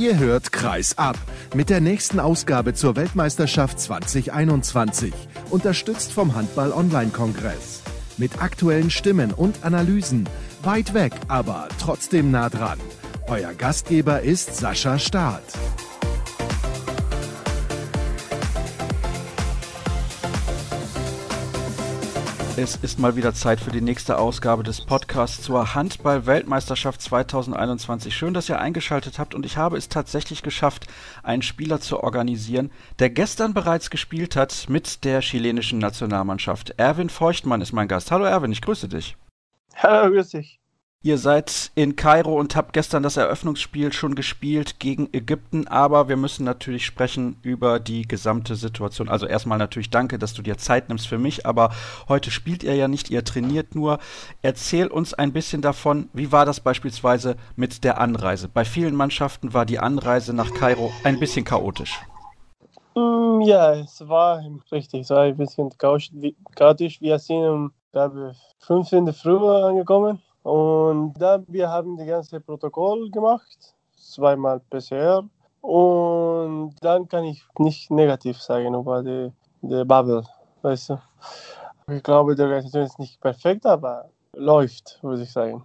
Ihr hört Kreis ab mit der nächsten Ausgabe zur Weltmeisterschaft 2021, unterstützt vom Handball Online Kongress. Mit aktuellen Stimmen und Analysen, weit weg, aber trotzdem nah dran. Euer Gastgeber ist Sascha Staat. Es ist mal wieder Zeit für die nächste Ausgabe des Podcasts zur Handball-Weltmeisterschaft 2021. Schön, dass ihr eingeschaltet habt und ich habe es tatsächlich geschafft, einen Spieler zu organisieren, der gestern bereits gespielt hat mit der chilenischen Nationalmannschaft. Erwin Feuchtmann ist mein Gast. Hallo Erwin, ich grüße dich. Hallo, grüß dich. Ihr seid in Kairo und habt gestern das Eröffnungsspiel schon gespielt gegen Ägypten, aber wir müssen natürlich sprechen über die gesamte Situation. Also erstmal natürlich danke, dass du dir Zeit nimmst für mich, aber heute spielt ihr ja nicht, ihr trainiert nur. Erzähl uns ein bisschen davon, wie war das beispielsweise mit der Anreise? Bei vielen Mannschaften war die Anreise nach Kairo ein bisschen chaotisch. Mm, ja, es war richtig, es war ein bisschen chaotisch. Wir sind um, glaube ich, 15. Früh angekommen und dann wir haben das ganze Protokoll gemacht, zweimal PCR. Und dann kann ich nicht negativ sagen über die, die Bubble. Weißt du? Ich glaube, die Organisation ist nicht perfekt, aber läuft, würde ich sagen.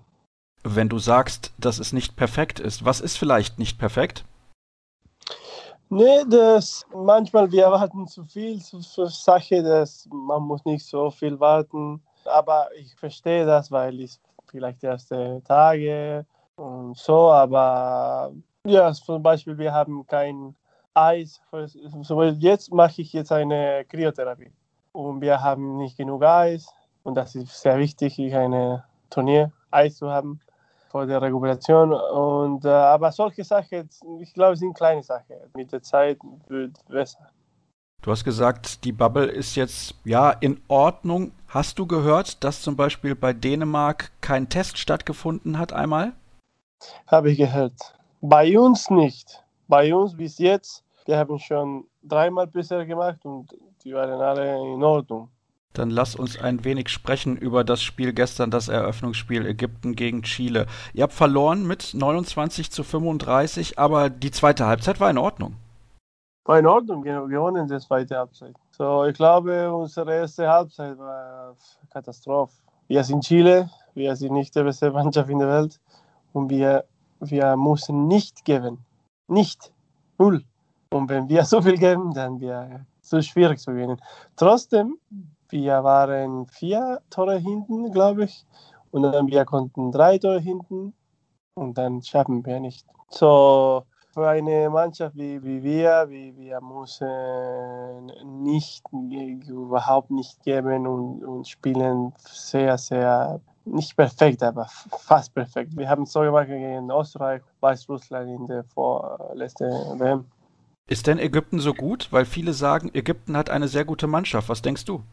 Wenn du sagst, dass es nicht perfekt ist, was ist vielleicht nicht perfekt? Nee, das manchmal wir warten zu viel für Sache, dass man muss nicht so viel warten. Aber ich verstehe das, weil ich vielleicht erste Tage und so, aber ja, zum Beispiel, wir haben kein Eis. Jetzt mache ich jetzt eine Kryotherapie und wir haben nicht genug Eis und das ist sehr wichtig, eine Turnier Eis zu haben vor der Rekuperation. Und, äh, aber solche Sachen, ich glaube, sind kleine Sachen. Mit der Zeit wird es besser. Du hast gesagt, die Bubble ist jetzt ja in Ordnung. Hast du gehört, dass zum Beispiel bei Dänemark kein Test stattgefunden hat einmal? Habe ich gehört. Bei uns nicht. Bei uns bis jetzt, wir haben schon dreimal bisher gemacht und die waren alle in Ordnung. Dann lass uns ein wenig sprechen über das Spiel gestern, das Eröffnungsspiel Ägypten gegen Chile. Ihr habt verloren mit 29 zu 35, aber die zweite Halbzeit war in Ordnung war in Ordnung, gewonnen in der zweiten Halbzeit. So, ich glaube, unsere erste Halbzeit war Katastrophe. Wir sind Chile, wir sind nicht die beste Mannschaft in der Welt und wir, wir müssen nicht geben. Nicht. Null. Und wenn wir so viel geben, dann wäre es so schwierig zu gewinnen. Trotzdem, wir waren vier Tore hinten, glaube ich. Und dann wir konnten drei Tore hinten und dann schaffen wir nicht. So, für eine Mannschaft wie, wie wir, wie wir müssen nicht überhaupt nicht geben und, und spielen sehr, sehr nicht perfekt, aber fast perfekt. Wir haben so gemacht gegen Österreich, Weißrussland in der vorletzten WM. Ist denn Ägypten so gut? Weil viele sagen, Ägypten hat eine sehr gute Mannschaft. Was denkst du?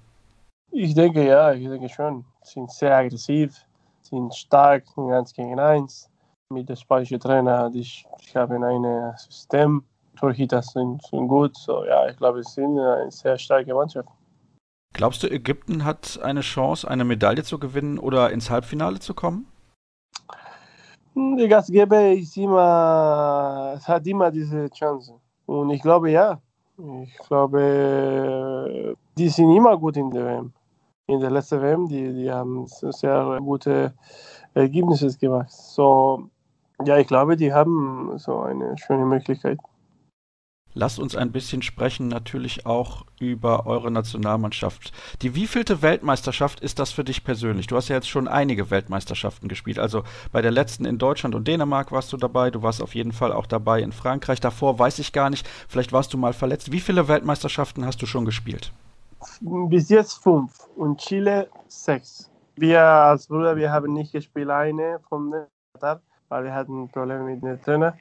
Ich denke ja, ich denke schon. Sie sind sehr aggressiv, sind stark, ganz gegen eins mit dem spanischen Trainer. Ich, ich habe ein System, Torhüter sind, sind gut. So, ja, ich glaube, es sind eine sehr starke Mannschaft. Glaubst du, Ägypten hat eine Chance, eine Medaille zu gewinnen oder ins Halbfinale zu kommen? Der Gastgeber ist immer, es hat immer diese Chance. Und ich glaube, ja. Ich glaube, die sind immer gut in der WM. In der letzten WM, die, die haben sehr gute Ergebnisse gemacht. So, ja, ich glaube, die haben so eine schöne Möglichkeit. Lasst uns ein bisschen sprechen, natürlich auch über eure Nationalmannschaft. Die wievielte Weltmeisterschaft ist das für dich persönlich? Du hast ja jetzt schon einige Weltmeisterschaften gespielt. Also bei der letzten in Deutschland und Dänemark warst du dabei. Du warst auf jeden Fall auch dabei in Frankreich. Davor weiß ich gar nicht. Vielleicht warst du mal verletzt. Wie viele Weltmeisterschaften hast du schon gespielt? Bis jetzt fünf und Chile sechs. Wir als Bruder, wir haben nicht gespielt eine von Katar weil wir hatten Probleme mit dem Trainer.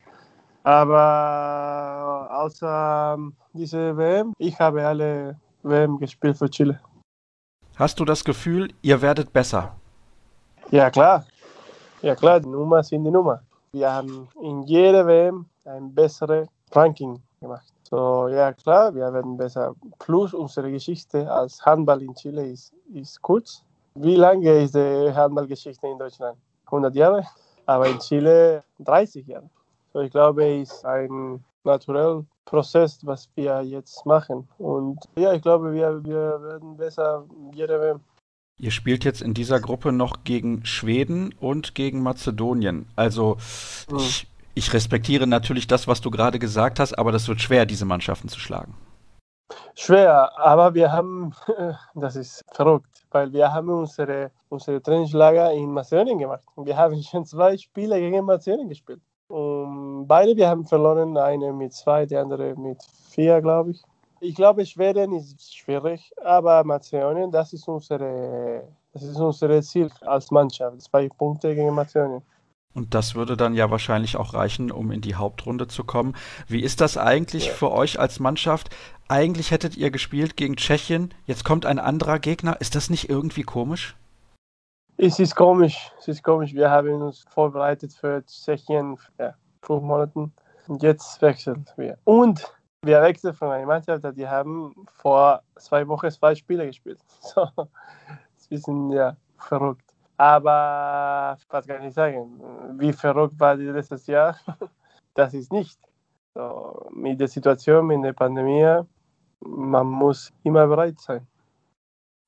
Aber außer ähm, dieser WM, ich habe alle WM gespielt für Chile. Hast du das Gefühl, ihr werdet besser? Ja, klar. Ja, klar, die Nummer sind die Nummer. Wir haben in jeder WM ein besseres Ranking gemacht. So, ja, klar, wir werden besser. Plus unsere Geschichte als Handball in Chile ist, ist kurz. Wie lange ist die Handballgeschichte in Deutschland? 100 Jahre? Aber in Chile 30 Jahre. So, ich glaube, es ist ein natureller Prozess, was wir jetzt machen. Und ja, ich glaube, wir, wir werden besser jeder Ihr spielt jetzt in dieser Gruppe noch gegen Schweden und gegen Mazedonien. Also mhm. ich, ich respektiere natürlich das, was du gerade gesagt hast, aber das wird schwer, diese Mannschaften zu schlagen. Schwer, aber wir haben, das ist verrückt, weil wir haben unsere, unsere Trainingslager in Mazedonien gemacht. Wir haben schon zwei Spiele gegen Mazedonien gespielt. Und beide, wir haben verloren, eine mit zwei, die andere mit vier, glaube ich. Ich glaube, Schweden ist schwierig, aber Mazedonien, das ist unsere, das ist unser Ziel als Mannschaft. Zwei Punkte gegen Mazedonien. Und das würde dann ja wahrscheinlich auch reichen, um in die Hauptrunde zu kommen. Wie ist das eigentlich ja. für euch als Mannschaft? Eigentlich hättet ihr gespielt gegen Tschechien, jetzt kommt ein anderer Gegner. Ist das nicht irgendwie komisch? Es ist komisch, es ist komisch. Wir haben uns vorbereitet für Tschechien ja, fünf Monaten und jetzt wechseln wir. Und wir wechseln von einer Mannschaft, die haben vor zwei Wochen zwei Spiele gespielt. So, das ist ein bisschen ja, verrückt. Aber was kann ich sagen? Wie verrückt war letztes Jahr? Das ist nicht. So, mit der Situation, mit der Pandemie, man muss immer bereit sein.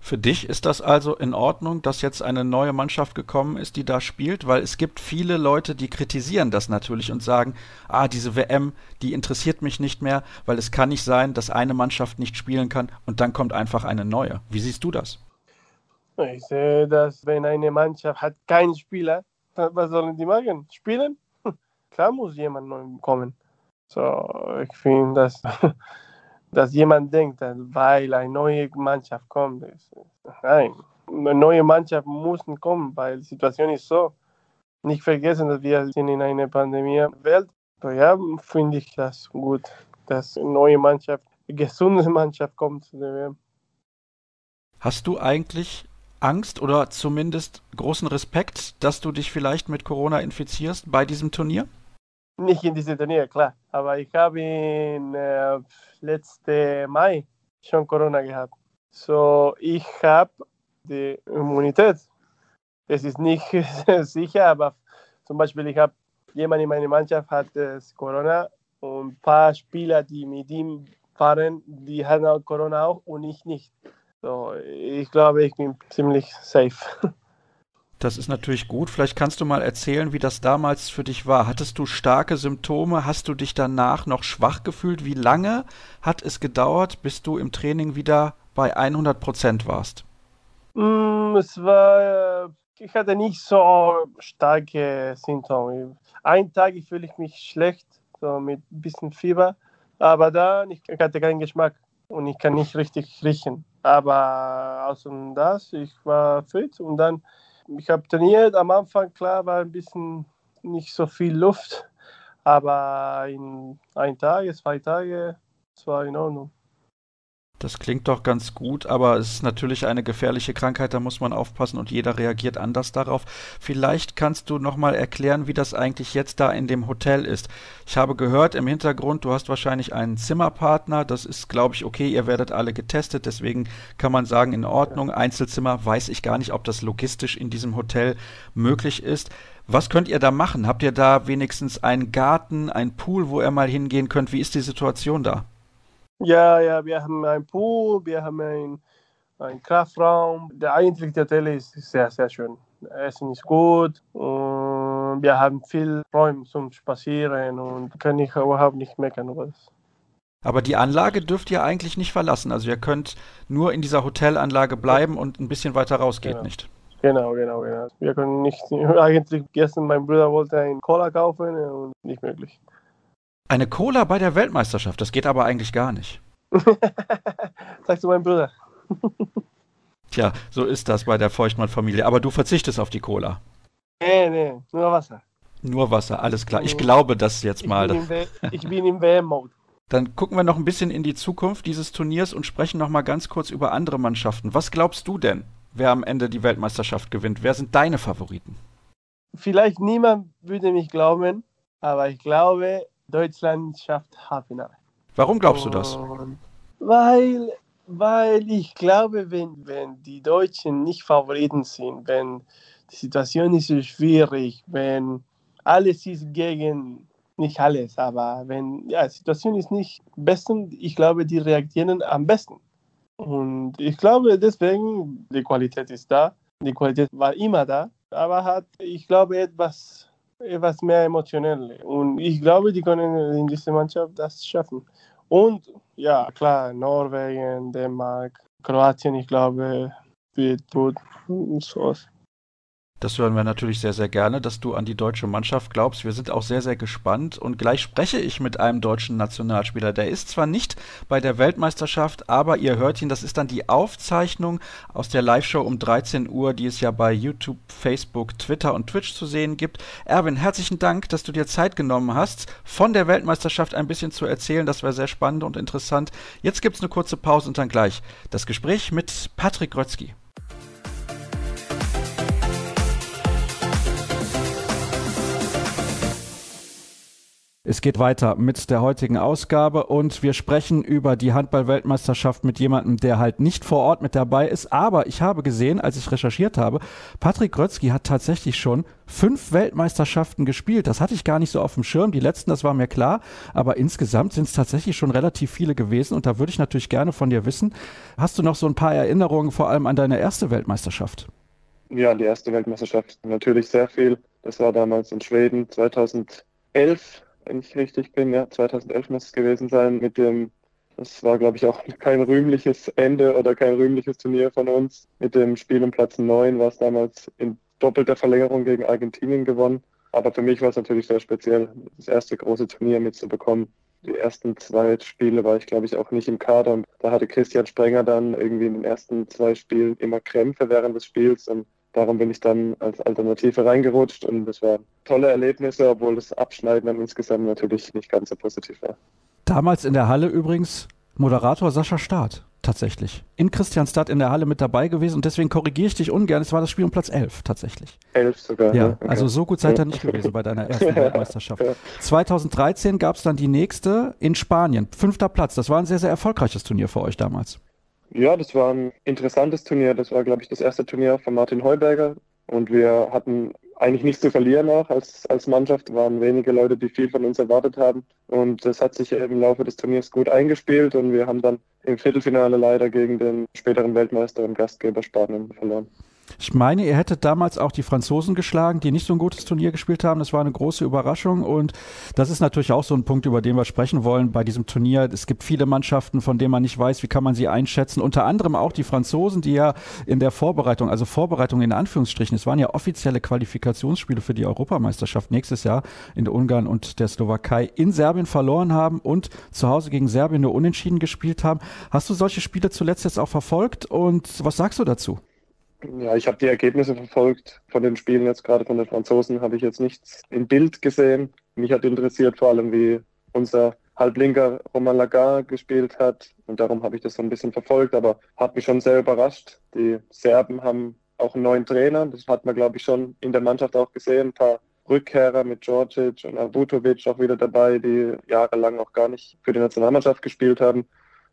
Für dich ist das also in Ordnung, dass jetzt eine neue Mannschaft gekommen ist, die da spielt? Weil es gibt viele Leute, die kritisieren das natürlich und sagen, ah, diese WM, die interessiert mich nicht mehr, weil es kann nicht sein, dass eine Mannschaft nicht spielen kann und dann kommt einfach eine neue. Wie siehst du das? Ich sehe, dass wenn eine Mannschaft hat keinen Spieler, was sollen die machen? Spielen? Klar muss jemand neu kommen. So, ich finde, dass, dass jemand denkt, weil eine neue Mannschaft kommt. Nein, eine neue Mannschaft muss kommen, weil die Situation ist so. Nicht vergessen, dass wir sind in einer Pandemie-Welt. So, ja, finde ich das gut, dass eine neue Mannschaft, eine gesunde Mannschaft kommt zu der WM. Hast du eigentlich Angst oder zumindest großen Respekt, dass du dich vielleicht mit Corona infizierst bei diesem Turnier? Nicht in diesem Turnier, klar. Aber ich habe in äh, letzte Mai schon Corona gehabt. So, ich habe die Immunität. Es ist nicht sicher, aber zum Beispiel, ich habe jemand in meiner Mannschaft hat äh, Corona und ein paar Spieler, die mit ihm fahren, die hatten auch Corona auch und ich nicht. So, ich glaube, ich bin ziemlich safe. Das ist natürlich gut. Vielleicht kannst du mal erzählen, wie das damals für dich war. Hattest du starke Symptome? Hast du dich danach noch schwach gefühlt? Wie lange hat es gedauert, bis du im Training wieder bei 100 Prozent warst? Mm, es war, ich hatte nicht so starke Symptome. Einen Tag fühle ich mich schlecht, so mit ein bisschen Fieber, aber dann ich hatte keinen Geschmack und ich kann nicht richtig riechen. Aber außer das, ich war fit und dann, ich habe trainiert. Am Anfang, klar, war ein bisschen nicht so viel Luft, aber in ein Tag, zwei Tage, es war in Ordnung. Das klingt doch ganz gut, aber es ist natürlich eine gefährliche Krankheit, da muss man aufpassen und jeder reagiert anders darauf. Vielleicht kannst du noch mal erklären, wie das eigentlich jetzt da in dem Hotel ist. Ich habe gehört im Hintergrund, du hast wahrscheinlich einen Zimmerpartner, das ist glaube ich okay, ihr werdet alle getestet, deswegen kann man sagen in Ordnung. Einzelzimmer weiß ich gar nicht, ob das logistisch in diesem Hotel möglich ist. Was könnt ihr da machen? Habt ihr da wenigstens einen Garten, einen Pool, wo ihr mal hingehen könnt? Wie ist die Situation da? Ja, ja, wir haben einen Pool, wir haben einen, einen Kraftraum. Der eigentliche Hotel ist sehr, sehr schön. Essen ist gut und wir haben viel Räume zum Spazieren und kann ich überhaupt nicht meckern über das. Aber die Anlage dürft ihr eigentlich nicht verlassen. Also ihr könnt nur in dieser Hotelanlage bleiben und ein bisschen weiter raus geht genau. nicht. Genau, genau, genau. Wir können nicht, eigentlich gestern mein Bruder wollte einen Cola kaufen und nicht möglich. Eine Cola bei der Weltmeisterschaft, das geht aber eigentlich gar nicht. Sagst du mein Bruder. Tja, so ist das bei der Feuchtmann-Familie. Aber du verzichtest auf die Cola. Nee, nee, nur Wasser. Nur Wasser, alles klar. Ich glaube das jetzt mal. Ich bin im WM-Mode. Dann gucken wir noch ein bisschen in die Zukunft dieses Turniers und sprechen noch mal ganz kurz über andere Mannschaften. Was glaubst du denn, wer am Ende die Weltmeisterschaft gewinnt? Wer sind deine Favoriten? Vielleicht niemand würde mich glauben, aber ich glaube, Deutschland schafft Halbfinale. Warum glaubst du das? Weil, weil ich glaube, wenn, wenn die Deutschen nicht Favoriten sind, wenn die Situation ist so schwierig, wenn alles ist gegen nicht alles, aber wenn ja, die Situation ist nicht besten, ich glaube, die reagieren am besten. Und ich glaube deswegen, die Qualität ist da. Die Qualität war immer da, aber hat, ich glaube, etwas, etwas mehr emotionell. Und ich glaube, die können in dieser Mannschaft das schaffen. Und ja, klar, Norwegen, Dänemark, Kroatien, ich glaube, wird gut. Und so. Das hören wir natürlich sehr, sehr gerne, dass du an die deutsche Mannschaft glaubst. Wir sind auch sehr, sehr gespannt. Und gleich spreche ich mit einem deutschen Nationalspieler. Der ist zwar nicht bei der Weltmeisterschaft, aber ihr hört ihn, das ist dann die Aufzeichnung aus der Live-Show um 13 Uhr, die es ja bei YouTube, Facebook, Twitter und Twitch zu sehen gibt. Erwin, herzlichen Dank, dass du dir Zeit genommen hast, von der Weltmeisterschaft ein bisschen zu erzählen. Das war sehr spannend und interessant. Jetzt gibt es eine kurze Pause und dann gleich das Gespräch mit Patrick Grötzky. Es geht weiter mit der heutigen Ausgabe und wir sprechen über die Handball-Weltmeisterschaft mit jemandem, der halt nicht vor Ort mit dabei ist. Aber ich habe gesehen, als ich recherchiert habe, Patrick Grötzky hat tatsächlich schon fünf Weltmeisterschaften gespielt. Das hatte ich gar nicht so auf dem Schirm. Die letzten, das war mir klar. Aber insgesamt sind es tatsächlich schon relativ viele gewesen. Und da würde ich natürlich gerne von dir wissen, hast du noch so ein paar Erinnerungen vor allem an deine erste Weltmeisterschaft? Ja, die erste Weltmeisterschaft natürlich sehr viel. Das war damals in Schweden 2011 wenn ich richtig bin. Ja, 2011 muss es gewesen sein mit dem, das war glaube ich auch kein rühmliches Ende oder kein rühmliches Turnier von uns. Mit dem Spiel um Platz 9 war es damals in doppelter Verlängerung gegen Argentinien gewonnen. Aber für mich war es natürlich sehr speziell, das erste große Turnier mitzubekommen. Die ersten zwei Spiele war ich, glaube ich, auch nicht im Kader. Und da hatte Christian Sprenger dann irgendwie in den ersten zwei Spielen immer Krämpfe während des Spiels. Und darum bin ich dann als Alternative reingerutscht und das waren tolle Erlebnisse, obwohl das Abschneiden dann insgesamt natürlich nicht ganz so positiv war. Damals in der Halle übrigens Moderator Sascha Staat tatsächlich. In Christianstadt in der Halle mit dabei gewesen und deswegen korrigiere ich dich ungern. Es war das Spiel um Platz 11 tatsächlich. 11 sogar. Ja, okay. also so gut seid ihr nicht gewesen bei deiner ersten Weltmeisterschaft. 2013 gab es dann die nächste in Spanien. Fünfter Platz. Das war ein sehr, sehr erfolgreiches Turnier für euch damals. Ja, das war ein interessantes Turnier. Das war, glaube ich, das erste Turnier von Martin Heuberger. Und wir hatten eigentlich nichts zu verlieren auch als, als Mannschaft. Es waren wenige Leute, die viel von uns erwartet haben. Und das hat sich im Laufe des Turniers gut eingespielt. Und wir haben dann im Viertelfinale leider gegen den späteren Weltmeister und Gastgeber Spanien verloren. Ich meine, ihr hättet damals auch die Franzosen geschlagen, die nicht so ein gutes Turnier gespielt haben. Das war eine große Überraschung und das ist natürlich auch so ein Punkt, über den wir sprechen wollen bei diesem Turnier. Es gibt viele Mannschaften, von denen man nicht weiß, wie kann man sie einschätzen. Unter anderem auch die Franzosen, die ja in der Vorbereitung, also Vorbereitung in Anführungsstrichen, es waren ja offizielle Qualifikationsspiele für die Europameisterschaft nächstes Jahr in Ungarn und der Slowakei in Serbien verloren haben und zu Hause gegen Serbien nur unentschieden gespielt haben. Hast du solche Spiele zuletzt jetzt auch verfolgt und was sagst du dazu? Ja, ich habe die Ergebnisse verfolgt von den Spielen jetzt gerade von den Franzosen, habe ich jetzt nichts im Bild gesehen. Mich hat interessiert vor allem, wie unser Halblinker Roman Lagarde gespielt hat und darum habe ich das so ein bisschen verfolgt, aber hat mich schon sehr überrascht. Die Serben haben auch einen neuen Trainer, das hat man glaube ich schon in der Mannschaft auch gesehen, ein paar Rückkehrer mit Djordjic und Avutovic auch wieder dabei, die jahrelang auch gar nicht für die Nationalmannschaft gespielt haben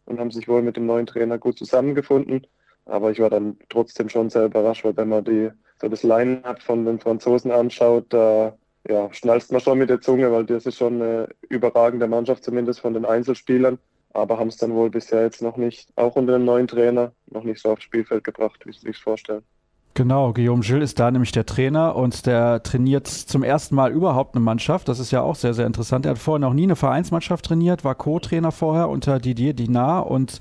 und haben sich wohl mit dem neuen Trainer gut zusammengefunden. Aber ich war dann trotzdem schon sehr überrascht, weil wenn man die, so das Line-Up von den Franzosen anschaut, da ja, schnallst man schon mit der Zunge, weil das ist schon eine überragende Mannschaft, zumindest von den Einzelspielern. Aber haben es dann wohl bisher jetzt noch nicht, auch unter dem neuen Trainer, noch nicht so aufs Spielfeld gebracht, wie sie sich vorstellen. Genau, Guillaume Gilles ist da nämlich der Trainer und der trainiert zum ersten Mal überhaupt eine Mannschaft. Das ist ja auch sehr, sehr interessant. Er hat vorher noch nie eine Vereinsmannschaft trainiert, war Co-Trainer vorher unter Didier Dinard und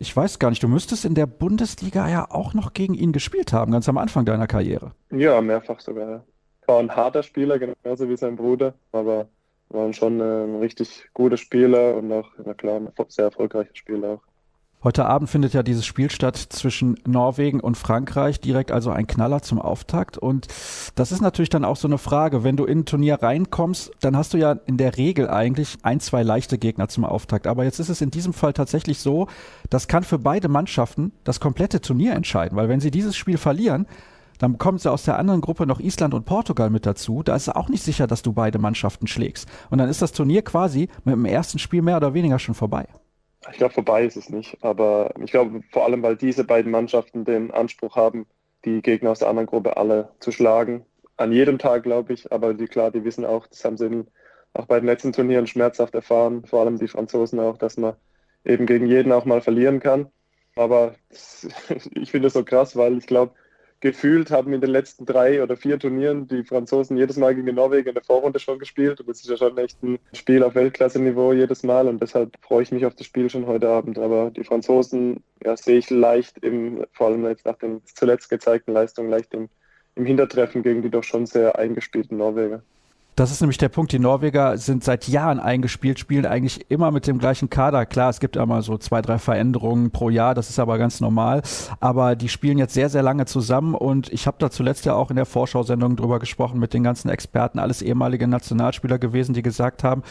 ich weiß gar nicht, du müsstest in der Bundesliga ja auch noch gegen ihn gespielt haben, ganz am Anfang deiner Karriere. Ja, mehrfach sogar. War ein harter Spieler, genauso wie sein Bruder, aber war schon ein richtig guter Spieler und auch, na klar, ein sehr erfolgreicher Spieler auch. Heute Abend findet ja dieses Spiel statt zwischen Norwegen und Frankreich, direkt also ein Knaller zum Auftakt. Und das ist natürlich dann auch so eine Frage, wenn du in ein Turnier reinkommst, dann hast du ja in der Regel eigentlich ein, zwei leichte Gegner zum Auftakt. Aber jetzt ist es in diesem Fall tatsächlich so, das kann für beide Mannschaften das komplette Turnier entscheiden, weil wenn sie dieses Spiel verlieren, dann bekommen sie aus der anderen Gruppe noch Island und Portugal mit dazu. Da ist auch nicht sicher, dass du beide Mannschaften schlägst. Und dann ist das Turnier quasi mit dem ersten Spiel mehr oder weniger schon vorbei. Ich glaube, vorbei ist es nicht. Aber ich glaube, vor allem, weil diese beiden Mannschaften den Anspruch haben, die Gegner aus der anderen Gruppe alle zu schlagen. An jedem Tag, glaube ich. Aber die, klar, die wissen auch, das haben sie in auch bei den letzten Turnieren schmerzhaft erfahren, vor allem die Franzosen auch, dass man eben gegen jeden auch mal verlieren kann. Aber ich finde es so krass, weil ich glaube, gefühlt haben in den letzten drei oder vier Turnieren die Franzosen jedes Mal gegen Norwegen in der Vorrunde schon gespielt. Und das ist ja schon echt ein Spiel auf Weltklasse-Niveau jedes Mal. Und deshalb freue ich mich auf das Spiel schon heute Abend. Aber die Franzosen ja, sehe ich leicht, im, vor allem jetzt nach den zuletzt gezeigten Leistungen, leicht im, im Hintertreffen gegen die doch schon sehr eingespielten Norweger. Das ist nämlich der Punkt. Die Norweger sind seit Jahren eingespielt, spielen eigentlich immer mit dem gleichen Kader. Klar, es gibt immer so zwei, drei Veränderungen pro Jahr, das ist aber ganz normal. Aber die spielen jetzt sehr, sehr lange zusammen und ich habe da zuletzt ja auch in der Vorschau-Sendung drüber gesprochen mit den ganzen Experten, alles ehemalige Nationalspieler gewesen, die gesagt haben,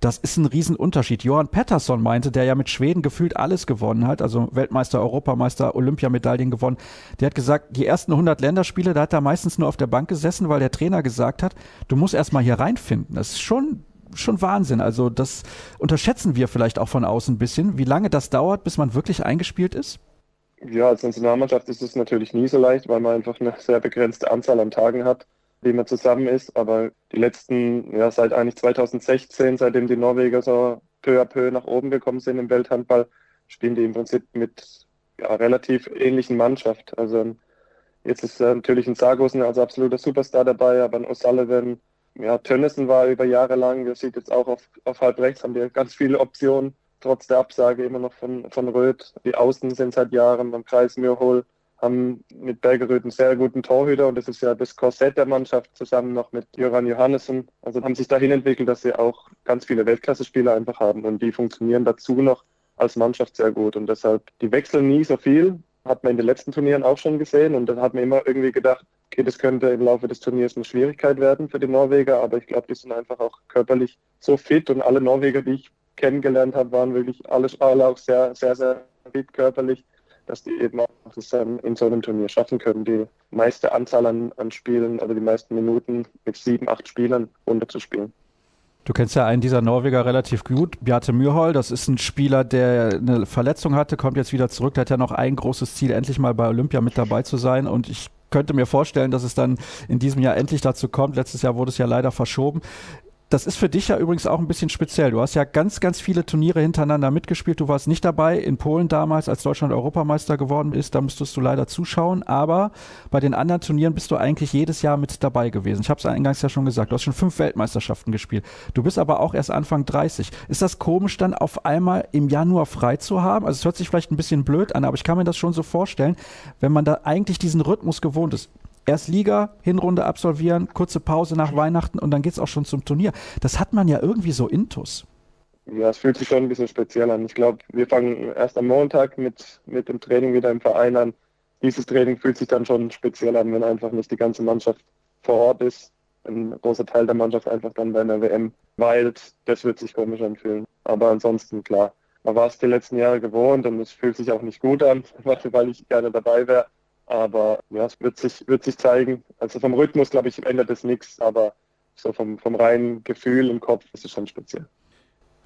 das ist ein Riesenunterschied. Johann Pettersson meinte, der ja mit Schweden gefühlt alles gewonnen hat, also Weltmeister, Europameister, Olympiamedaillen gewonnen, der hat gesagt, die ersten 100 Länderspiele, da hat er meistens nur auf der Bank gesessen, weil der Trainer gesagt hat, du musst erstmal hier reinfinden. Das ist schon schon Wahnsinn. Also das unterschätzen wir vielleicht auch von außen ein bisschen, wie lange das dauert, bis man wirklich eingespielt ist. Ja, als Nationalmannschaft ist es natürlich nie so leicht, weil man einfach eine sehr begrenzte Anzahl an Tagen hat, wie man zusammen ist. Aber die letzten, ja, seit eigentlich 2016, seitdem die Norweger so peu à peu nach oben gekommen sind im Welthandball, spielen die im Prinzip mit ja, relativ ähnlichen Mannschaft. Also jetzt ist äh, natürlich ein Sargosen als absoluter Superstar dabei, aber ein O'Sullivan, ja, Tönnissen war über Jahre lang, das sieht jetzt auch auf, auf halb rechts, haben die ganz viele Optionen, trotz der Absage immer noch von, von Röth. Die Außen sind seit Jahren beim Kreis Mürhol, haben mit Bergeröth einen sehr guten Torhüter und das ist ja das Korsett der Mannschaft zusammen noch mit Jöran Johannessen. Also haben sich dahin entwickelt, dass sie auch ganz viele Weltklasse-Spieler einfach haben und die funktionieren dazu noch als Mannschaft sehr gut und deshalb, die wechseln nie so viel, hat man in den letzten Turnieren auch schon gesehen und dann hat man immer irgendwie gedacht, okay, das könnte im Laufe des Turniers eine Schwierigkeit werden für die Norweger, aber ich glaube, die sind einfach auch körperlich so fit und alle Norweger, die ich kennengelernt habe, waren wirklich alle, alle auch sehr, sehr, sehr fit körperlich, dass die eben auch das dann in so einem Turnier schaffen können, die meiste Anzahl an, an Spielen, also die meisten Minuten mit sieben, acht Spielern runterzuspielen. Du kennst ja einen dieser Norweger relativ gut, Bjarte Myrhol. Das ist ein Spieler, der eine Verletzung hatte, kommt jetzt wieder zurück. Der hat ja noch ein großes Ziel, endlich mal bei Olympia mit dabei zu sein. Und ich könnte mir vorstellen, dass es dann in diesem Jahr endlich dazu kommt. Letztes Jahr wurde es ja leider verschoben. Das ist für dich ja übrigens auch ein bisschen speziell. Du hast ja ganz, ganz viele Turniere hintereinander mitgespielt. Du warst nicht dabei in Polen damals, als Deutschland Europameister geworden ist. Da musstest du leider zuschauen. Aber bei den anderen Turnieren bist du eigentlich jedes Jahr mit dabei gewesen. Ich habe es eingangs ja schon gesagt. Du hast schon fünf Weltmeisterschaften gespielt. Du bist aber auch erst Anfang 30. Ist das komisch, dann auf einmal im Januar frei zu haben? Also es hört sich vielleicht ein bisschen blöd an, aber ich kann mir das schon so vorstellen, wenn man da eigentlich diesen Rhythmus gewohnt ist erst Liga, Hinrunde absolvieren, kurze Pause nach Weihnachten und dann geht es auch schon zum Turnier. Das hat man ja irgendwie so intus. Ja, es fühlt sich schon ein bisschen speziell an. Ich glaube, wir fangen erst am Montag mit, mit dem Training wieder im Verein an. Dieses Training fühlt sich dann schon speziell an, wenn einfach nicht die ganze Mannschaft vor Ort ist. Ein großer Teil der Mannschaft einfach dann bei einer WM weilt. Das wird sich komisch anfühlen. Aber ansonsten, klar, man war es die letzten Jahre gewohnt und es fühlt sich auch nicht gut an, weil ich gerne dabei wäre. Aber ja, es wird sich, wird sich zeigen. Also vom Rhythmus, glaube ich, ändert es nichts, aber so vom, vom reinen Gefühl im Kopf ist es schon speziell.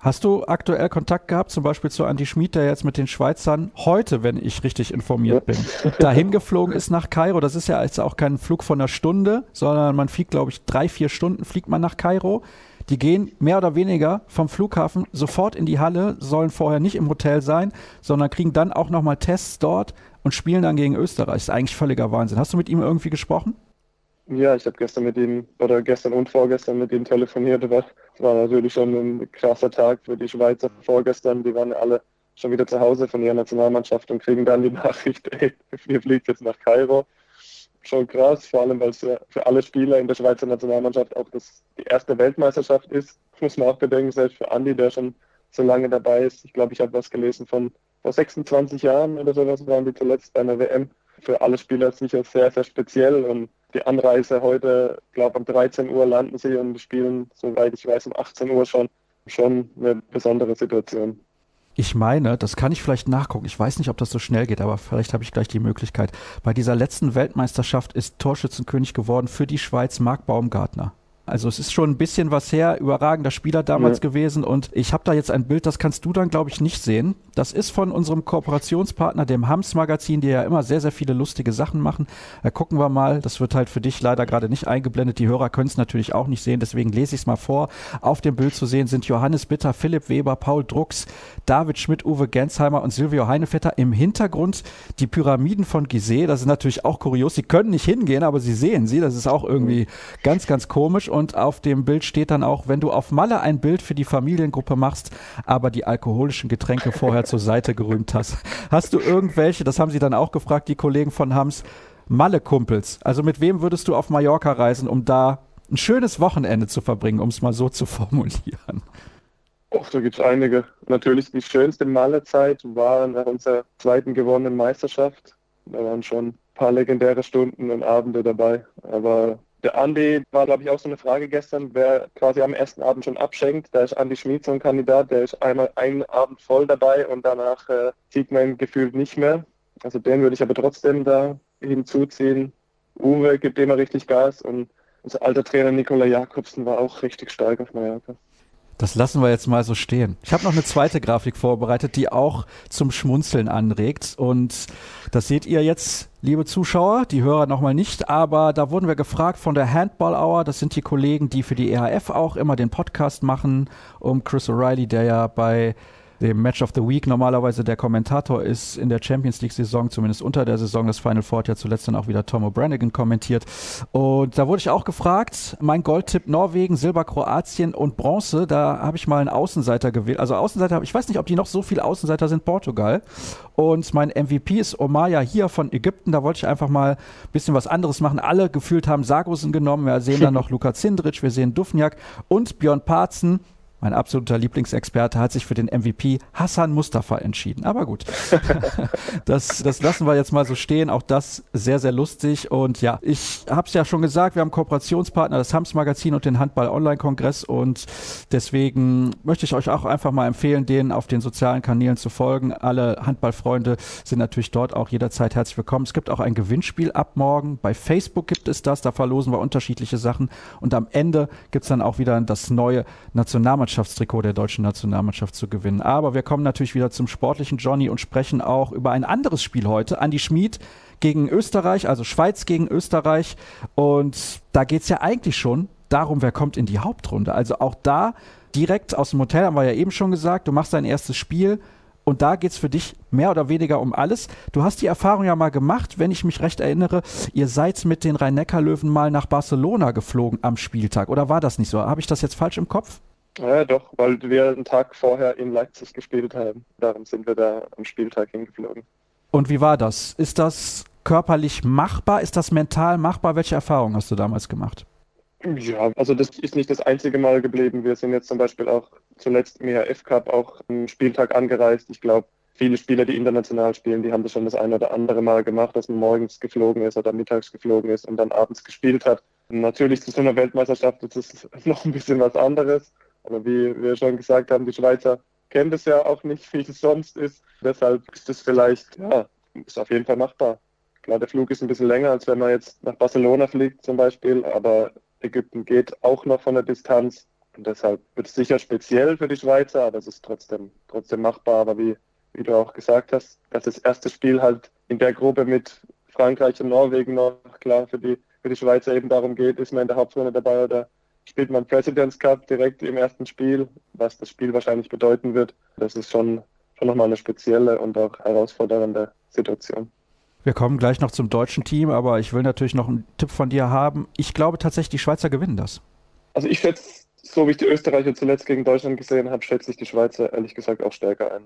Hast du aktuell Kontakt gehabt, zum Beispiel zu Andy Schmid, der jetzt mit den Schweizern heute, wenn ich richtig informiert bin, dahin geflogen ist nach Kairo? Das ist ja jetzt auch kein Flug von einer Stunde, sondern man fliegt, glaube ich, drei, vier Stunden fliegt man nach Kairo. Die gehen mehr oder weniger vom Flughafen sofort in die Halle, sollen vorher nicht im Hotel sein, sondern kriegen dann auch nochmal Tests dort und spielen dann gegen Österreich. Das ist eigentlich völliger Wahnsinn. Hast du mit ihm irgendwie gesprochen? Ja, ich habe gestern mit ihm oder gestern und vorgestern mit ihm telefoniert. Es war natürlich schon ein krasser Tag für die Schweizer vorgestern. Die waren alle schon wieder zu Hause von ihrer Nationalmannschaft und kriegen dann die Nachricht, ey, wir fliegen jetzt nach Kairo. Schon krass, vor allem weil es für alle Spieler in der Schweizer Nationalmannschaft auch das, die erste Weltmeisterschaft ist. Muss man auch bedenken, selbst für Andi, der schon so lange dabei ist. Ich glaube, ich habe was gelesen von vor 26 Jahren oder sowas waren die zuletzt bei einer WM. Für alle Spieler sicher sehr, sehr speziell und die Anreise heute, glaube um 13 Uhr landen sie und spielen, soweit ich weiß, um 18 Uhr schon. Schon eine besondere Situation. Ich meine, das kann ich vielleicht nachgucken. Ich weiß nicht, ob das so schnell geht, aber vielleicht habe ich gleich die Möglichkeit. Bei dieser letzten Weltmeisterschaft ist Torschützenkönig geworden für die Schweiz Marc Baumgartner Also es ist schon ein bisschen was her, überragender Spieler damals ja. gewesen und ich habe da jetzt ein Bild, das kannst du dann glaube ich nicht sehen. Das ist von unserem Kooperationspartner, dem Hams Magazin, die ja immer sehr, sehr viele lustige Sachen machen. Da gucken wir mal, das wird halt für dich leider gerade nicht eingeblendet. Die Hörer können es natürlich auch nicht sehen, deswegen lese ich es mal vor. Auf dem Bild zu sehen sind Johannes Bitter, Philipp Weber, Paul Drucks, David Schmidt, Uwe Gensheimer und Silvio Heinevetter. Im Hintergrund die Pyramiden von Gizeh. Das ist natürlich auch kurios. Sie können nicht hingehen, aber sie sehen sie. Das ist auch irgendwie ganz, ganz komisch. Und auf dem Bild steht dann auch, wenn du auf Malle ein Bild für die Familiengruppe machst, aber die alkoholischen Getränke vorher zur Seite gerühmt hast. Hast du irgendwelche, das haben sie dann auch gefragt, die Kollegen von Hams, Malle-Kumpels? Also mit wem würdest du auf Mallorca reisen, um da ein schönes Wochenende zu verbringen, um es mal so zu formulieren? Och, da gibt es einige. Natürlich die schönste Malle-Zeit war nach unserer zweiten gewonnenen Meisterschaft. Da waren schon ein paar legendäre Stunden und Abende dabei. Aber der Andi war, glaube ich, auch so eine Frage gestern, wer quasi am ersten Abend schon abschenkt. Da ist Andi Schmid so ein Kandidat, der ist einmal einen Abend voll dabei und danach äh, sieht man gefühlt nicht mehr. Also den würde ich aber trotzdem da hinzuziehen. Uwe gibt immer richtig Gas und unser alter Trainer Nikola Jakobsen war auch richtig stark auf Mallorca. Das lassen wir jetzt mal so stehen. Ich habe noch eine zweite Grafik vorbereitet, die auch zum Schmunzeln anregt. Und das seht ihr jetzt, liebe Zuschauer, die Hörer nochmal nicht. Aber da wurden wir gefragt von der Handball Hour. Das sind die Kollegen, die für die EHF auch immer den Podcast machen, um Chris O'Reilly, der ja bei dem Match of the Week normalerweise der Kommentator ist in der Champions League Saison, zumindest unter der Saison. Das Final Four hat ja zuletzt dann auch wieder Tom O'Branigan kommentiert. Und da wurde ich auch gefragt, mein Goldtipp Norwegen, Silber Kroatien und Bronze, da habe ich mal einen Außenseiter gewählt. Also Außenseiter, ich weiß nicht, ob die noch so viele Außenseiter sind, Portugal. Und mein MVP ist Omaya hier von Ägypten. Da wollte ich einfach mal ein bisschen was anderes machen. Alle gefühlt haben Sargosen genommen. Wir sehen dann noch Luka Zindric, wir sehen Dufniak und Björn Parzen mein absoluter Lieblingsexperte hat sich für den MVP Hassan Mustafa entschieden. Aber gut, das, das lassen wir jetzt mal so stehen. Auch das sehr, sehr lustig. Und ja, ich habe es ja schon gesagt, wir haben Kooperationspartner, das Hams Magazin und den Handball Online Kongress. Und deswegen möchte ich euch auch einfach mal empfehlen, denen auf den sozialen Kanälen zu folgen. Alle Handballfreunde sind natürlich dort auch jederzeit herzlich willkommen. Es gibt auch ein Gewinnspiel ab morgen. Bei Facebook gibt es das. Da verlosen wir unterschiedliche Sachen. Und am Ende gibt es dann auch wieder das neue Nationalmannschaft Mannschaftstrikot der deutschen Nationalmannschaft zu gewinnen. Aber wir kommen natürlich wieder zum sportlichen Johnny und sprechen auch über ein anderes Spiel heute. Andi Schmid gegen Österreich, also Schweiz gegen Österreich. Und da geht es ja eigentlich schon darum, wer kommt in die Hauptrunde. Also auch da direkt aus dem Hotel, haben wir ja eben schon gesagt, du machst dein erstes Spiel. Und da geht es für dich mehr oder weniger um alles. Du hast die Erfahrung ja mal gemacht, wenn ich mich recht erinnere, ihr seid mit den Rhein-Neckar-Löwen mal nach Barcelona geflogen am Spieltag. Oder war das nicht so? Habe ich das jetzt falsch im Kopf? Ja, doch, weil wir einen Tag vorher in Leipzig gespielt haben. Darum sind wir da am Spieltag hingeflogen. Und wie war das? Ist das körperlich machbar? Ist das mental machbar? Welche Erfahrungen hast du damals gemacht? Ja, also das ist nicht das einzige Mal geblieben. Wir sind jetzt zum Beispiel auch zuletzt im EHF Cup auch am Spieltag angereist. Ich glaube, viele Spieler, die international spielen, die haben das schon das ein oder andere Mal gemacht, dass man morgens geflogen ist oder mittags geflogen ist und dann abends gespielt hat. Natürlich zu so einer Weltmeisterschaft ist es noch ein bisschen was anderes. Aber wie wir schon gesagt haben, die Schweizer kennen das ja auch nicht, wie es sonst ist. Deshalb ist es vielleicht, ja, ist auf jeden Fall machbar. Klar, der Flug ist ein bisschen länger, als wenn man jetzt nach Barcelona fliegt zum Beispiel, aber Ägypten geht auch noch von der Distanz. Und deshalb wird es sicher speziell für die Schweizer, aber es ist trotzdem, trotzdem machbar. Aber wie, wie du auch gesagt hast, dass das erste Spiel halt in der Gruppe mit Frankreich und Norwegen noch klar für die, für die Schweizer eben darum geht, ist man in der Hauptrunde dabei oder spielt man President's Cup direkt im ersten Spiel, was das Spiel wahrscheinlich bedeuten wird. Das ist schon, schon nochmal eine spezielle und auch herausfordernde Situation. Wir kommen gleich noch zum deutschen Team, aber ich will natürlich noch einen Tipp von dir haben. Ich glaube tatsächlich, die Schweizer gewinnen das. Also ich schätze, so wie ich die Österreicher zuletzt gegen Deutschland gesehen habe, schätze ich die Schweizer ehrlich gesagt auch stärker ein.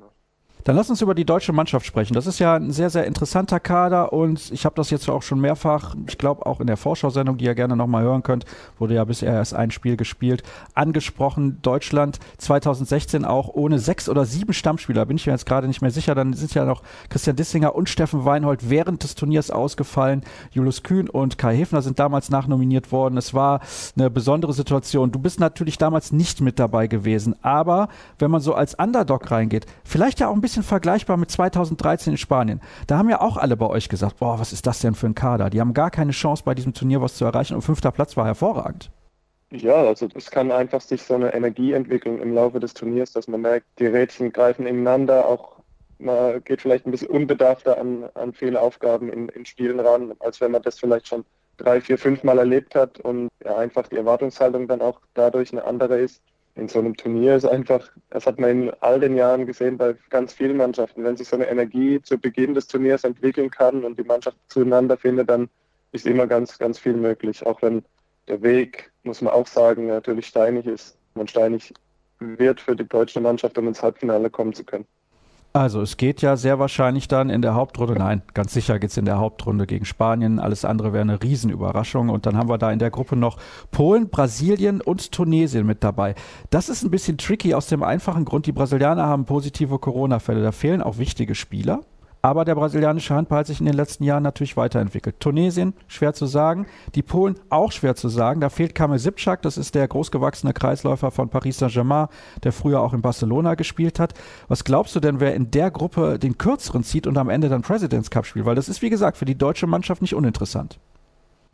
Dann lass uns über die deutsche Mannschaft sprechen. Das ist ja ein sehr, sehr interessanter Kader und ich habe das jetzt auch schon mehrfach, ich glaube auch in der Vorschau-Sendung, die ihr gerne nochmal hören könnt, wurde ja bisher erst ein Spiel gespielt, angesprochen. Deutschland 2016 auch ohne sechs oder sieben Stammspieler, bin ich mir jetzt gerade nicht mehr sicher. Dann sind ja noch Christian Dissinger und Steffen Weinhold während des Turniers ausgefallen. Julius Kühn und Kai Hefner sind damals nachnominiert worden. Es war eine besondere Situation. Du bist natürlich damals nicht mit dabei gewesen, aber wenn man so als Underdog reingeht, vielleicht ja auch ein bisschen bisschen vergleichbar mit 2013 in Spanien. Da haben ja auch alle bei euch gesagt, boah, was ist das denn für ein Kader? Die haben gar keine Chance bei diesem Turnier was zu erreichen und fünfter Platz war hervorragend. Ja, also es kann einfach sich so eine Energie entwickeln im Laufe des Turniers, dass man merkt, die Rädchen greifen ineinander, auch man geht vielleicht ein bisschen unbedarfter an, an viele Aufgaben in, in Spielen ran, als wenn man das vielleicht schon drei, vier, fünf Mal erlebt hat und ja, einfach die Erwartungshaltung dann auch dadurch eine andere ist. In so einem Turnier ist einfach, das hat man in all den Jahren gesehen bei ganz vielen Mannschaften, wenn sich so eine Energie zu Beginn des Turniers entwickeln kann und die Mannschaft zueinander findet, dann ist immer ganz, ganz viel möglich. Auch wenn der Weg, muss man auch sagen, natürlich steinig ist und steinig wird für die deutsche Mannschaft, um ins Halbfinale kommen zu können. Also es geht ja sehr wahrscheinlich dann in der Hauptrunde, nein, ganz sicher geht es in der Hauptrunde gegen Spanien. Alles andere wäre eine Riesenüberraschung. Und dann haben wir da in der Gruppe noch Polen, Brasilien und Tunesien mit dabei. Das ist ein bisschen tricky aus dem einfachen Grund, die Brasilianer haben positive Corona-Fälle. Da fehlen auch wichtige Spieler. Aber der brasilianische Handball hat sich in den letzten Jahren natürlich weiterentwickelt. Tunesien, schwer zu sagen. Die Polen, auch schwer zu sagen. Da fehlt Kamil Sipczak, das ist der großgewachsene Kreisläufer von Paris Saint-Germain, der früher auch in Barcelona gespielt hat. Was glaubst du denn, wer in der Gruppe den kürzeren zieht und am Ende dann Presidents Cup spielt? Weil das ist, wie gesagt, für die deutsche Mannschaft nicht uninteressant.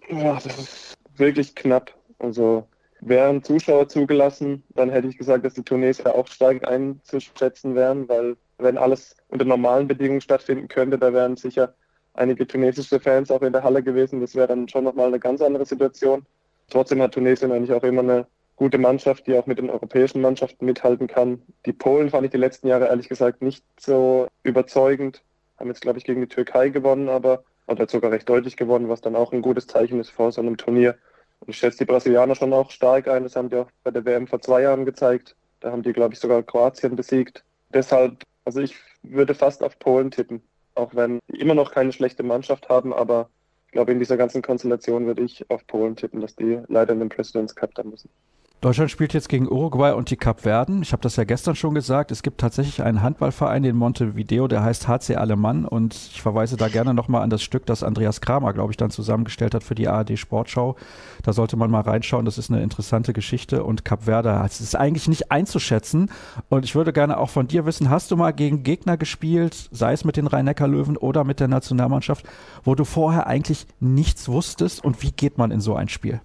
Ja, das ist wirklich knapp. Also wären Zuschauer zugelassen, dann hätte ich gesagt, dass die Tunesier auch stark einzuschätzen wären, weil wenn alles unter normalen Bedingungen stattfinden könnte, da wären sicher einige tunesische Fans auch in der Halle gewesen. Das wäre dann schon nochmal eine ganz andere Situation. Trotzdem hat Tunesien eigentlich auch immer eine gute Mannschaft, die auch mit den europäischen Mannschaften mithalten kann. Die Polen fand ich die letzten Jahre ehrlich gesagt nicht so überzeugend. Haben jetzt, glaube ich, gegen die Türkei gewonnen, aber oder sogar recht deutlich gewonnen, was dann auch ein gutes Zeichen ist vor so einem Turnier. Und ich schätze die Brasilianer schon auch stark ein. Das haben die auch bei der WM vor zwei Jahren gezeigt. Da haben die, glaube ich, sogar Kroatien besiegt. Deshalb also ich würde fast auf Polen tippen, auch wenn die immer noch keine schlechte Mannschaft haben, aber ich glaube, in dieser ganzen Konstellation würde ich auf Polen tippen, dass die leider in den Presidents Cup dann müssen. Deutschland spielt jetzt gegen Uruguay und die Kapverden. Ich habe das ja gestern schon gesagt. Es gibt tatsächlich einen Handballverein in Montevideo, der heißt HC Alemann. Und ich verweise da gerne nochmal an das Stück, das Andreas Kramer, glaube ich, dann zusammengestellt hat für die ARD Sportschau. Da sollte man mal reinschauen. Das ist eine interessante Geschichte. Und Kapverde, es ist eigentlich nicht einzuschätzen. Und ich würde gerne auch von dir wissen, hast du mal gegen Gegner gespielt, sei es mit den Rhein-Neckar-Löwen oder mit der Nationalmannschaft, wo du vorher eigentlich nichts wusstest? Und wie geht man in so ein Spiel?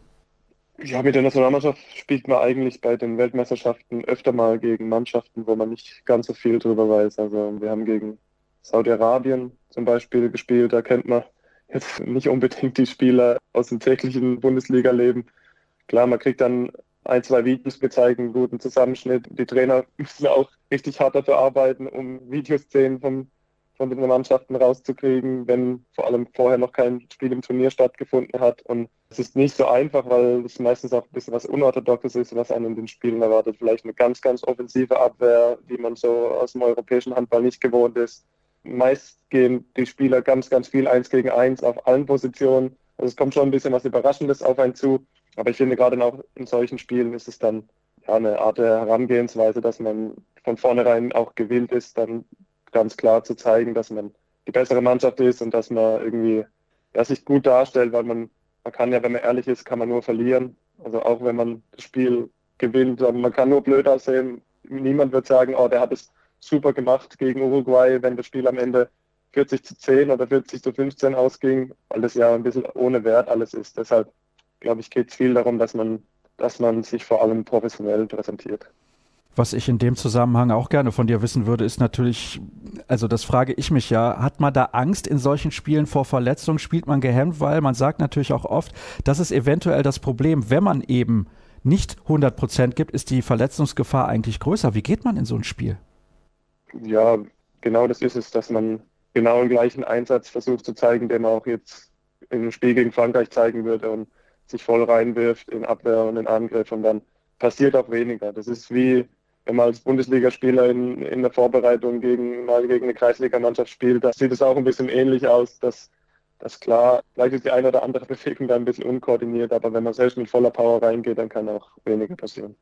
Ja, mit der Nationalmannschaft spielt man eigentlich bei den Weltmeisterschaften öfter mal gegen Mannschaften, wo man nicht ganz so viel drüber weiß. Also wir haben gegen Saudi-Arabien zum Beispiel gespielt, da kennt man jetzt nicht unbedingt die Spieler aus dem täglichen Bundesliga-Leben. Klar, man kriegt dann ein, zwei Videos gezeigt, einen guten Zusammenschnitt. Die Trainer müssen auch richtig hart dafür arbeiten, um Videoszenen vom von den Mannschaften rauszukriegen, wenn vor allem vorher noch kein Spiel im Turnier stattgefunden hat. Und es ist nicht so einfach, weil es meistens auch ein bisschen was Unorthodoxes ist, was einen in den Spielen erwartet. Vielleicht eine ganz, ganz offensive Abwehr, die man so aus dem europäischen Handball nicht gewohnt ist. Meist gehen die Spieler ganz, ganz viel eins gegen eins auf allen Positionen. Also es kommt schon ein bisschen was Überraschendes auf einen zu. Aber ich finde gerade auch in solchen Spielen ist es dann ja, eine Art der Herangehensweise, dass man von vornherein auch gewillt ist, dann ganz klar zu zeigen, dass man die bessere Mannschaft ist und dass man irgendwie ja, sich gut darstellt, weil man, man kann ja, wenn man ehrlich ist, kann man nur verlieren. Also auch wenn man das Spiel gewinnt, man kann nur blöd aussehen. Niemand wird sagen, oh, der hat es super gemacht gegen Uruguay, wenn das Spiel am Ende 40 zu 10 oder 40 zu 15 ausging, weil das ja ein bisschen ohne Wert alles ist. Deshalb, glaube ich, geht es viel darum, dass man, dass man sich vor allem professionell präsentiert. Was ich in dem Zusammenhang auch gerne von dir wissen würde, ist natürlich, also das frage ich mich ja, hat man da Angst in solchen Spielen vor Verletzungen? Spielt man gehemmt? Weil man sagt natürlich auch oft, das ist eventuell das Problem, wenn man eben nicht 100 Prozent gibt, ist die Verletzungsgefahr eigentlich größer. Wie geht man in so ein Spiel? Ja, genau das ist es, dass man genau den gleichen Einsatz versucht zu zeigen, den man auch jetzt im Spiel gegen Frankreich zeigen würde und sich voll reinwirft in Abwehr und in Angriff und dann passiert auch weniger. Das ist wie wenn man als Bundesligaspieler in, in der Vorbereitung gegen, mal gegen eine Kreisligamannschaft spielt, da sieht es auch ein bisschen ähnlich aus, dass das klar, vielleicht ist die eine oder andere Bewegung da ein bisschen unkoordiniert, aber wenn man selbst mit voller Power reingeht, dann kann auch weniger passieren.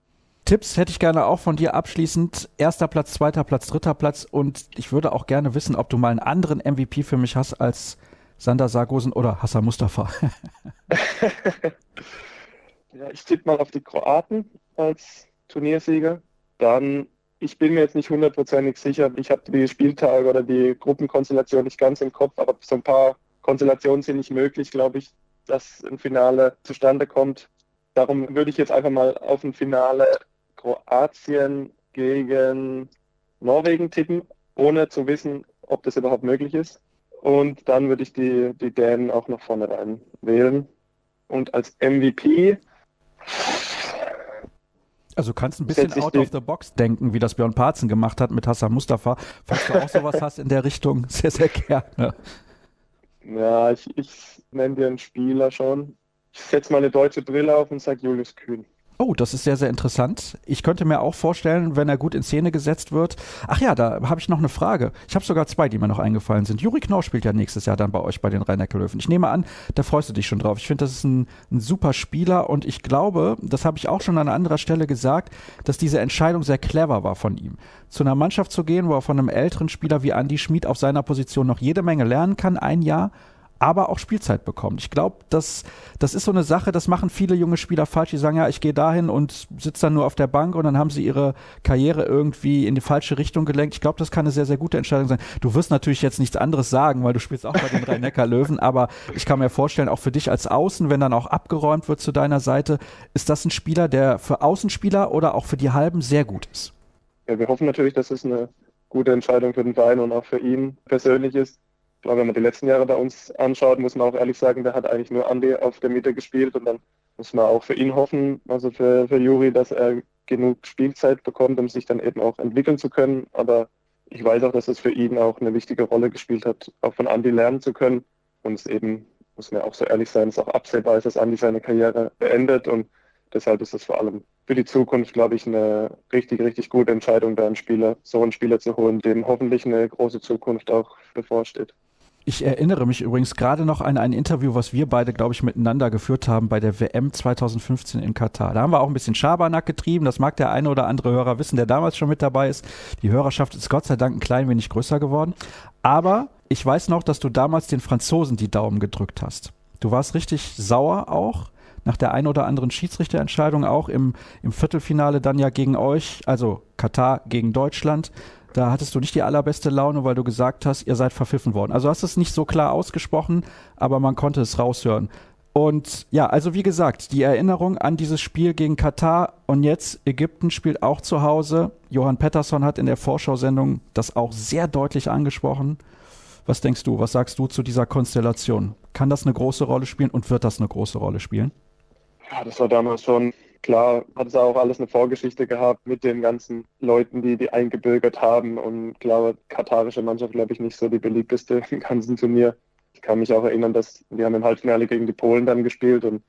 Tipps hätte ich gerne auch von dir abschließend. Erster Platz, zweiter Platz, dritter Platz. Und ich würde auch gerne wissen, ob du mal einen anderen MVP für mich hast als Sander Sargosen oder Hassan Mustafa. ja, ich tippe mal auf die Kroaten als Turniersieger dann, ich bin mir jetzt nicht hundertprozentig sicher, ich habe die Spieltage oder die Gruppenkonstellation nicht ganz im Kopf, aber so ein paar Konstellationen sind nicht möglich, glaube ich, dass ein Finale zustande kommt. Darum würde ich jetzt einfach mal auf ein Finale Kroatien gegen Norwegen tippen, ohne zu wissen, ob das überhaupt möglich ist. Und dann würde ich die, die Dänen auch noch vorne rein wählen. Und als MVP. Also du kannst ein bisschen out of the box denken, wie das Björn Parzen gemacht hat mit Hassan Mustafa. Falls du auch sowas hast in der Richtung, sehr, sehr gerne. Ja, ich, ich nenne dir einen Spieler schon. Ich setze mal eine deutsche Brille auf und sage Julius Kühn. Oh, das ist sehr, sehr interessant. Ich könnte mir auch vorstellen, wenn er gut in Szene gesetzt wird. Ach ja, da habe ich noch eine Frage. Ich habe sogar zwei, die mir noch eingefallen sind. Juri Knorr spielt ja nächstes Jahr dann bei euch bei den rhein löwen Ich nehme an, da freust du dich schon drauf. Ich finde, das ist ein, ein super Spieler und ich glaube, das habe ich auch schon an anderer Stelle gesagt, dass diese Entscheidung sehr clever war von ihm. Zu einer Mannschaft zu gehen, wo er von einem älteren Spieler wie Andy Schmid auf seiner Position noch jede Menge lernen kann, ein Jahr aber auch Spielzeit bekommt. Ich glaube, das, das ist so eine Sache, das machen viele junge Spieler falsch. Die sagen, ja, ich gehe dahin und sitze dann nur auf der Bank und dann haben sie ihre Karriere irgendwie in die falsche Richtung gelenkt. Ich glaube, das kann eine sehr, sehr gute Entscheidung sein. Du wirst natürlich jetzt nichts anderes sagen, weil du spielst auch bei den Rhein-Neckar-Löwen, aber ich kann mir vorstellen, auch für dich als Außen, wenn dann auch abgeräumt wird zu deiner Seite, ist das ein Spieler, der für Außenspieler oder auch für die Halben sehr gut ist. Ja, wir hoffen natürlich, dass es eine gute Entscheidung für den Verein und auch für ihn persönlich ist glaube, wenn man die letzten Jahre bei uns anschaut, muss man auch ehrlich sagen, der hat eigentlich nur Andi auf der Mitte gespielt und dann muss man auch für ihn hoffen, also für, für Juri, dass er genug Spielzeit bekommt, um sich dann eben auch entwickeln zu können. Aber ich weiß auch, dass es für ihn auch eine wichtige Rolle gespielt hat, auch von Andi lernen zu können. Und es eben, muss man auch so ehrlich sein, es auch absehbar ist, dass Andi seine Karriere beendet. Und deshalb ist es vor allem für die Zukunft, glaube ich, eine richtig, richtig gute Entscheidung, da einen Spieler, so einen Spieler zu holen, dem hoffentlich eine große Zukunft auch bevorsteht. Ich erinnere mich übrigens gerade noch an ein Interview, was wir beide, glaube ich, miteinander geführt haben bei der WM 2015 in Katar. Da haben wir auch ein bisschen Schabernack getrieben. Das mag der eine oder andere Hörer wissen, der damals schon mit dabei ist. Die Hörerschaft ist Gott sei Dank ein klein wenig größer geworden. Aber ich weiß noch, dass du damals den Franzosen die Daumen gedrückt hast. Du warst richtig sauer auch nach der ein oder anderen Schiedsrichterentscheidung auch im, im Viertelfinale dann ja gegen euch, also Katar gegen Deutschland. Da hattest du nicht die allerbeste Laune, weil du gesagt hast, ihr seid verpfiffen worden. Also hast es nicht so klar ausgesprochen, aber man konnte es raushören. Und ja, also wie gesagt, die Erinnerung an dieses Spiel gegen Katar und jetzt Ägypten spielt auch zu Hause. Johann Pettersson hat in der Vorschau-Sendung das auch sehr deutlich angesprochen. Was denkst du, was sagst du zu dieser Konstellation? Kann das eine große Rolle spielen und wird das eine große Rolle spielen? Ja, das war damals schon Klar hat es auch alles eine Vorgeschichte gehabt mit den ganzen Leuten, die die eingebürgert haben. Und klar, katarische Mannschaft, glaube ich, nicht so die beliebteste im ganzen Turnier. Ich kann mich auch erinnern, dass wir haben im Halbfinale gegen die Polen dann gespielt und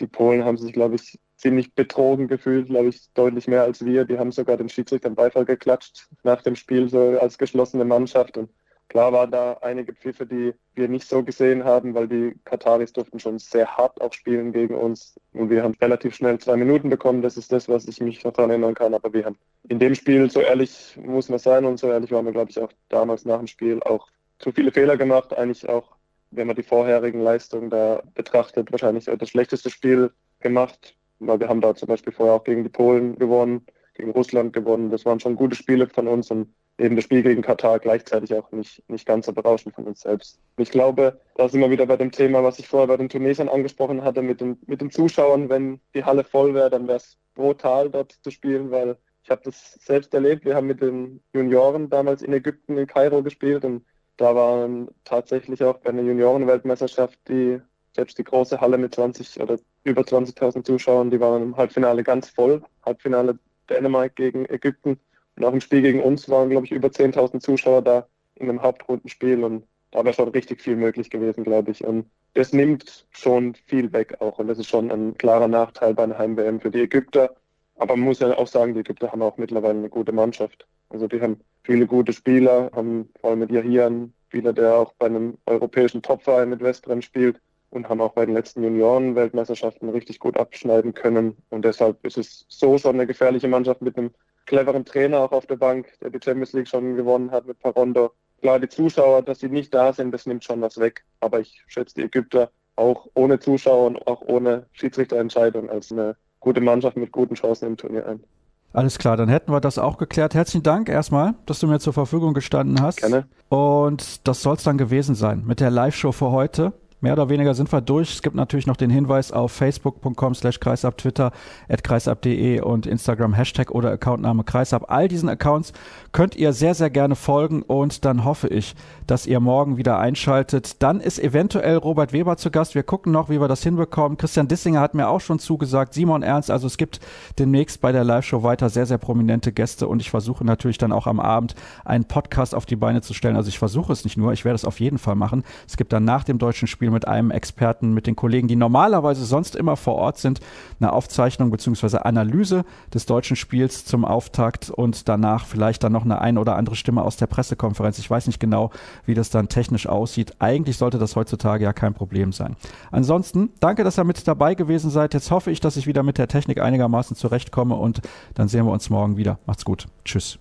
die Polen haben sich, glaube ich, ziemlich betrogen gefühlt, glaube ich, deutlich mehr als wir. Die haben sogar den Schiedsrichtern Beifall geklatscht nach dem Spiel, so als geschlossene Mannschaft. Und Klar waren da einige Pfiffe, die wir nicht so gesehen haben, weil die Kataris durften schon sehr hart auch spielen gegen uns. Und wir haben relativ schnell zwei Minuten bekommen. Das ist das, was ich mich noch daran erinnern kann. Aber wir haben in dem Spiel, so ehrlich muss man sein und so ehrlich waren wir, glaube ich, auch damals nach dem Spiel auch zu viele Fehler gemacht. Eigentlich auch, wenn man die vorherigen Leistungen da betrachtet, wahrscheinlich das schlechteste Spiel gemacht. Weil wir haben da zum Beispiel vorher auch gegen die Polen gewonnen, gegen Russland gewonnen. Das waren schon gute Spiele von uns und eben das Spiel gegen Katar gleichzeitig auch nicht, nicht ganz so berauschend von uns selbst. Ich glaube, da sind wir wieder bei dem Thema, was ich vorher bei den Tunesern angesprochen hatte, mit den, mit den Zuschauern. Wenn die Halle voll wäre, dann wäre es brutal, dort zu spielen, weil ich habe das selbst erlebt. Wir haben mit den Junioren damals in Ägypten, in Kairo gespielt und da waren tatsächlich auch bei der Juniorenweltmeisterschaft die selbst die große Halle mit 20 oder über 20.000 Zuschauern, die waren im Halbfinale ganz voll. Halbfinale Dänemark gegen Ägypten. Nach dem Spiel gegen uns waren, glaube ich, über 10.000 Zuschauer da in einem Hauptrundenspiel und da wäre schon richtig viel möglich gewesen, glaube ich. Und das nimmt schon viel weg auch und das ist schon ein klarer Nachteil bei einer Heim-WM für die Ägypter. Aber man muss ja auch sagen, die Ägypter haben auch mittlerweile eine gute Mannschaft. Also die haben viele gute Spieler, haben vor allem mit Yahia einen Spieler, der auch bei einem europäischen Topverein mit Westbrem spielt und haben auch bei den letzten Junioren-Weltmeisterschaften richtig gut abschneiden können. Und deshalb ist es so schon eine gefährliche Mannschaft mit einem cleveren Trainer auch auf der Bank, der die Champions League schon gewonnen hat mit Parondo. Klar, die Zuschauer, dass sie nicht da sind, das nimmt schon was weg. Aber ich schätze die Ägypter auch ohne Zuschauer und auch ohne Schiedsrichterentscheidung als eine gute Mannschaft mit guten Chancen im Turnier ein. Alles klar, dann hätten wir das auch geklärt. Herzlichen Dank erstmal, dass du mir zur Verfügung gestanden hast. Gerne. Und das soll es dann gewesen sein mit der Live-Show für heute. Mehr oder weniger sind wir durch. Es gibt natürlich noch den Hinweis auf facebook.com slash kreisab, Twitter at kreisab.de und Instagram Hashtag oder Accountname kreisab. All diesen Accounts könnt ihr sehr, sehr gerne folgen und dann hoffe ich, dass ihr morgen wieder einschaltet. Dann ist eventuell Robert Weber zu Gast. Wir gucken noch, wie wir das hinbekommen. Christian Dissinger hat mir auch schon zugesagt, Simon Ernst. Also es gibt demnächst bei der Live-Show weiter sehr, sehr prominente Gäste und ich versuche natürlich dann auch am Abend einen Podcast auf die Beine zu stellen. Also ich versuche es nicht nur, ich werde es auf jeden Fall machen. Es gibt dann nach dem deutschen Spiel mit einem Experten, mit den Kollegen, die normalerweise sonst immer vor Ort sind, eine Aufzeichnung bzw. Analyse des deutschen Spiels zum Auftakt und danach vielleicht dann noch eine ein oder andere Stimme aus der Pressekonferenz. Ich weiß nicht genau, wie das dann technisch aussieht. Eigentlich sollte das heutzutage ja kein Problem sein. Ansonsten, danke, dass ihr mit dabei gewesen seid. Jetzt hoffe ich, dass ich wieder mit der Technik einigermaßen zurechtkomme und dann sehen wir uns morgen wieder. Macht's gut. Tschüss.